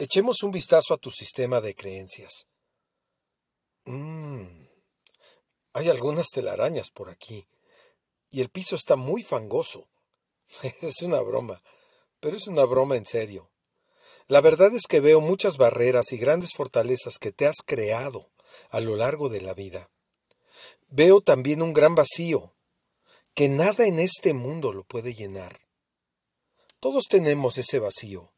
Echemos un vistazo a tu sistema de creencias. Mmm. Hay algunas telarañas por aquí, y el piso está muy fangoso. es una broma, pero es una broma en serio. La verdad es que veo muchas barreras y grandes fortalezas que te has creado a lo largo de la vida. Veo también un gran vacío, que nada en este mundo lo puede llenar. Todos tenemos ese vacío.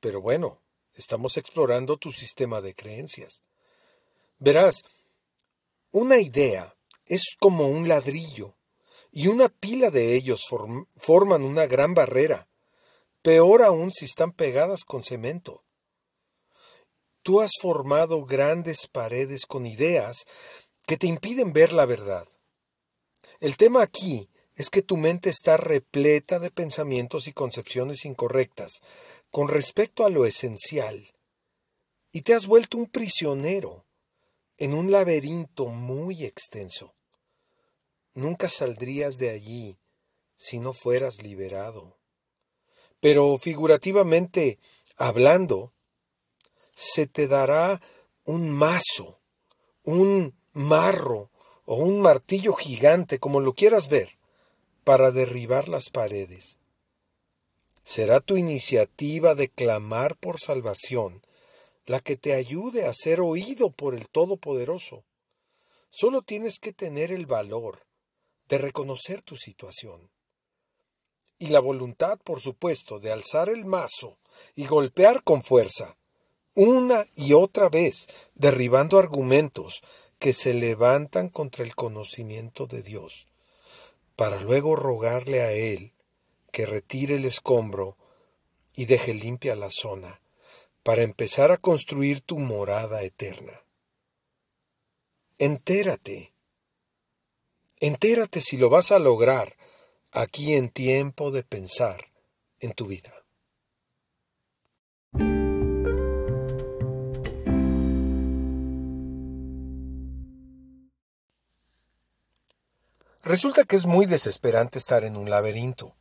Pero bueno, estamos explorando tu sistema de creencias. Verás, una idea es como un ladrillo, y una pila de ellos forman una gran barrera, peor aún si están pegadas con cemento. Tú has formado grandes paredes con ideas que te impiden ver la verdad. El tema aquí es que tu mente está repleta de pensamientos y concepciones incorrectas con respecto a lo esencial, y te has vuelto un prisionero en un laberinto muy extenso. Nunca saldrías de allí si no fueras liberado. Pero figurativamente hablando, se te dará un mazo, un marro o un martillo gigante, como lo quieras ver, para derribar las paredes. Será tu iniciativa de clamar por salvación la que te ayude a ser oído por el Todopoderoso. Solo tienes que tener el valor de reconocer tu situación. Y la voluntad, por supuesto, de alzar el mazo y golpear con fuerza, una y otra vez, derribando argumentos que se levantan contra el conocimiento de Dios, para luego rogarle a Él que retire el escombro y deje limpia la zona para empezar a construir tu morada eterna. Entérate. Entérate si lo vas a lograr aquí en tiempo de pensar en tu vida. Resulta que es muy desesperante estar en un laberinto,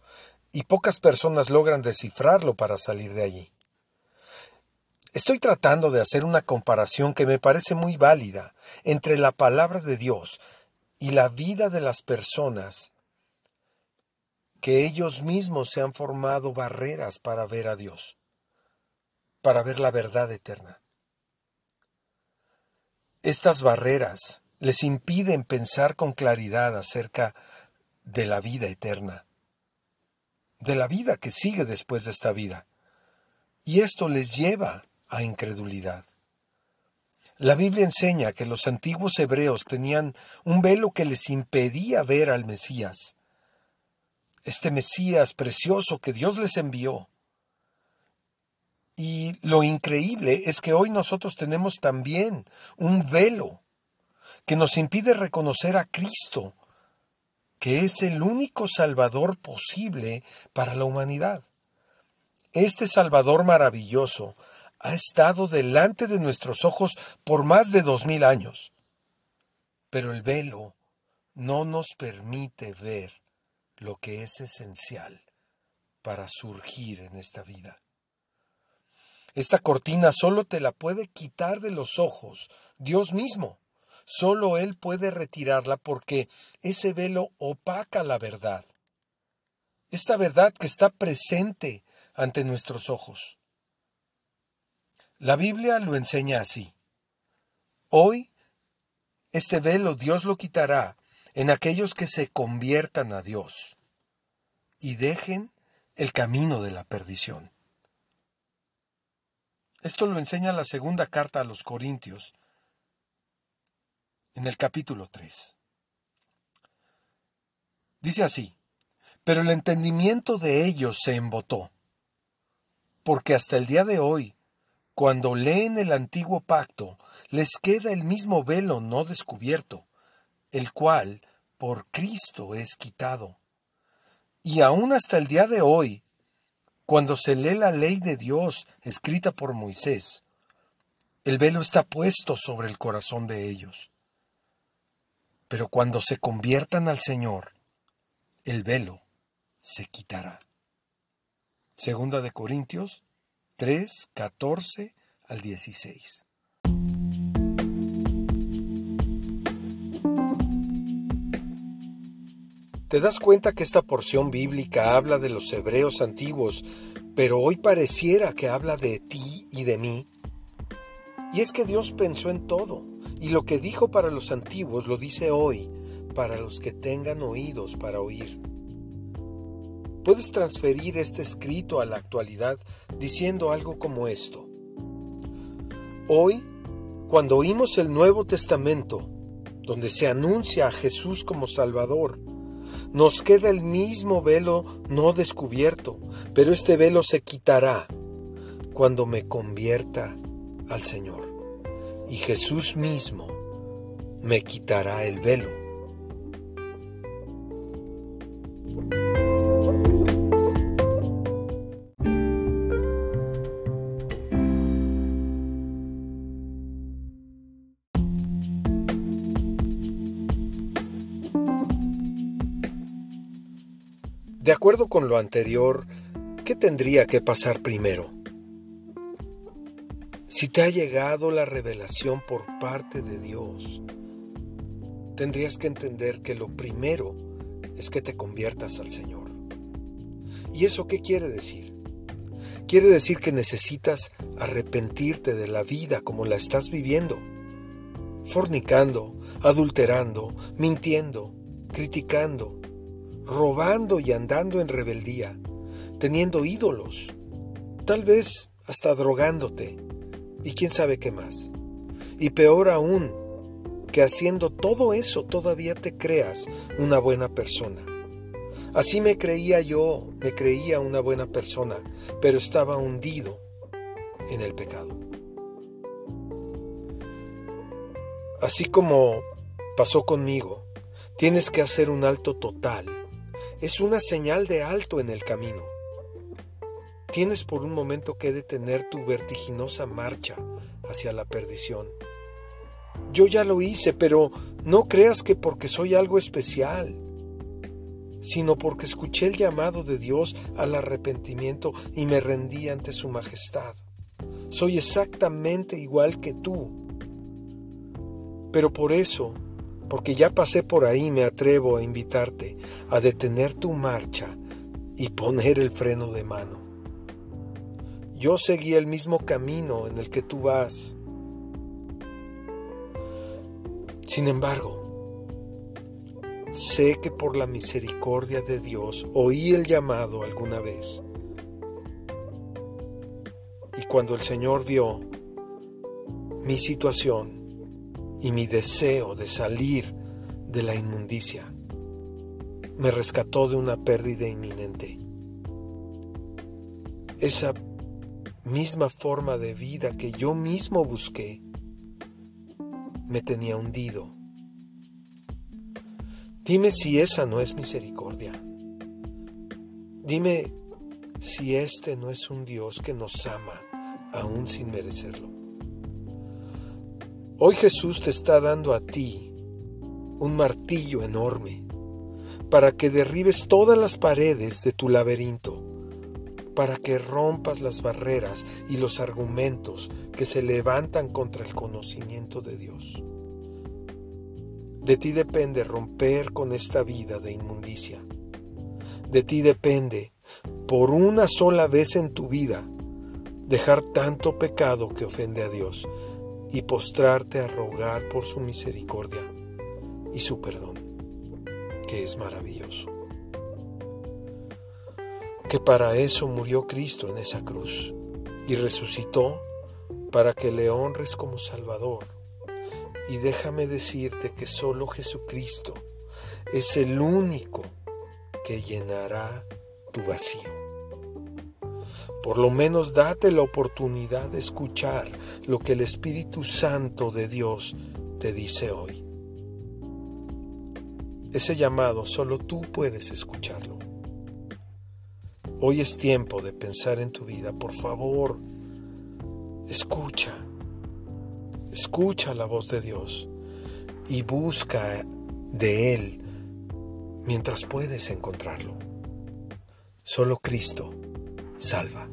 y pocas personas logran descifrarlo para salir de allí. Estoy tratando de hacer una comparación que me parece muy válida entre la palabra de Dios y la vida de las personas que ellos mismos se han formado barreras para ver a Dios, para ver la verdad eterna. Estas barreras les impiden pensar con claridad acerca de la vida eterna, de la vida que sigue después de esta vida. Y esto les lleva a incredulidad. La Biblia enseña que los antiguos hebreos tenían un velo que les impedía ver al Mesías. Este Mesías precioso que Dios les envió. Y lo increíble es que hoy nosotros tenemos también un velo que nos impide reconocer a Cristo, que es el único Salvador posible para la humanidad. Este Salvador maravilloso ha estado delante de nuestros ojos por más de dos mil años. Pero el velo no nos permite ver lo que es esencial para surgir en esta vida. Esta cortina solo te la puede quitar de los ojos Dios mismo. Solo Él puede retirarla porque ese velo opaca la verdad. Esta verdad que está presente ante nuestros ojos. La Biblia lo enseña así. Hoy, este velo Dios lo quitará en aquellos que se conviertan a Dios y dejen el camino de la perdición. Esto lo enseña la segunda carta a los Corintios, en el capítulo 3. Dice así, pero el entendimiento de ellos se embotó, porque hasta el día de hoy cuando leen el antiguo pacto, les queda el mismo velo no descubierto, el cual por Cristo es quitado. Y aún hasta el día de hoy, cuando se lee la ley de Dios escrita por Moisés, el velo está puesto sobre el corazón de ellos. Pero cuando se conviertan al Señor, el velo se quitará. Segunda de Corintios 3, 14 al 16. ¿Te das cuenta que esta porción bíblica habla de los hebreos antiguos, pero hoy pareciera que habla de ti y de mí? Y es que Dios pensó en todo, y lo que dijo para los antiguos lo dice hoy, para los que tengan oídos para oír. Puedes transferir este escrito a la actualidad diciendo algo como esto. Hoy, cuando oímos el Nuevo Testamento, donde se anuncia a Jesús como Salvador, nos queda el mismo velo no descubierto, pero este velo se quitará cuando me convierta al Señor. Y Jesús mismo me quitará el velo. De acuerdo con lo anterior, ¿qué tendría que pasar primero? Si te ha llegado la revelación por parte de Dios, tendrías que entender que lo primero es que te conviertas al Señor. ¿Y eso qué quiere decir? Quiere decir que necesitas arrepentirte de la vida como la estás viviendo, fornicando, adulterando, mintiendo, criticando, robando y andando en rebeldía, teniendo ídolos, tal vez hasta drogándote, y quién sabe qué más. Y peor aún, que haciendo todo eso todavía te creas una buena persona. Así me creía yo, me creía una buena persona, pero estaba hundido en el pecado. Así como pasó conmigo, tienes que hacer un alto total es una señal de alto en el camino. Tienes por un momento que detener tu vertiginosa marcha hacia la perdición. Yo ya lo hice, pero no creas que porque soy algo especial, sino porque escuché el llamado de Dios al arrepentimiento y me rendí ante su majestad. Soy exactamente igual que tú. Pero por eso porque ya pasé por ahí, me atrevo a invitarte a detener tu marcha y poner el freno de mano. Yo seguí el mismo camino en el que tú vas. Sin embargo, sé que por la misericordia de Dios oí el llamado alguna vez. Y cuando el Señor vio mi situación, y mi deseo de salir de la inmundicia me rescató de una pérdida inminente. Esa misma forma de vida que yo mismo busqué me tenía hundido. Dime si esa no es misericordia. Dime si este no es un Dios que nos ama aún sin merecerlo. Hoy Jesús te está dando a ti un martillo enorme para que derribes todas las paredes de tu laberinto, para que rompas las barreras y los argumentos que se levantan contra el conocimiento de Dios. De ti depende romper con esta vida de inmundicia. De ti depende, por una sola vez en tu vida, dejar tanto pecado que ofende a Dios y postrarte a rogar por su misericordia y su perdón, que es maravilloso. Que para eso murió Cristo en esa cruz y resucitó para que le honres como Salvador. Y déjame decirte que solo Jesucristo es el único que llenará tu vacío. Por lo menos date la oportunidad de escuchar lo que el Espíritu Santo de Dios te dice hoy. Ese llamado solo tú puedes escucharlo. Hoy es tiempo de pensar en tu vida. Por favor, escucha. Escucha la voz de Dios y busca de Él mientras puedes encontrarlo. Solo Cristo salva.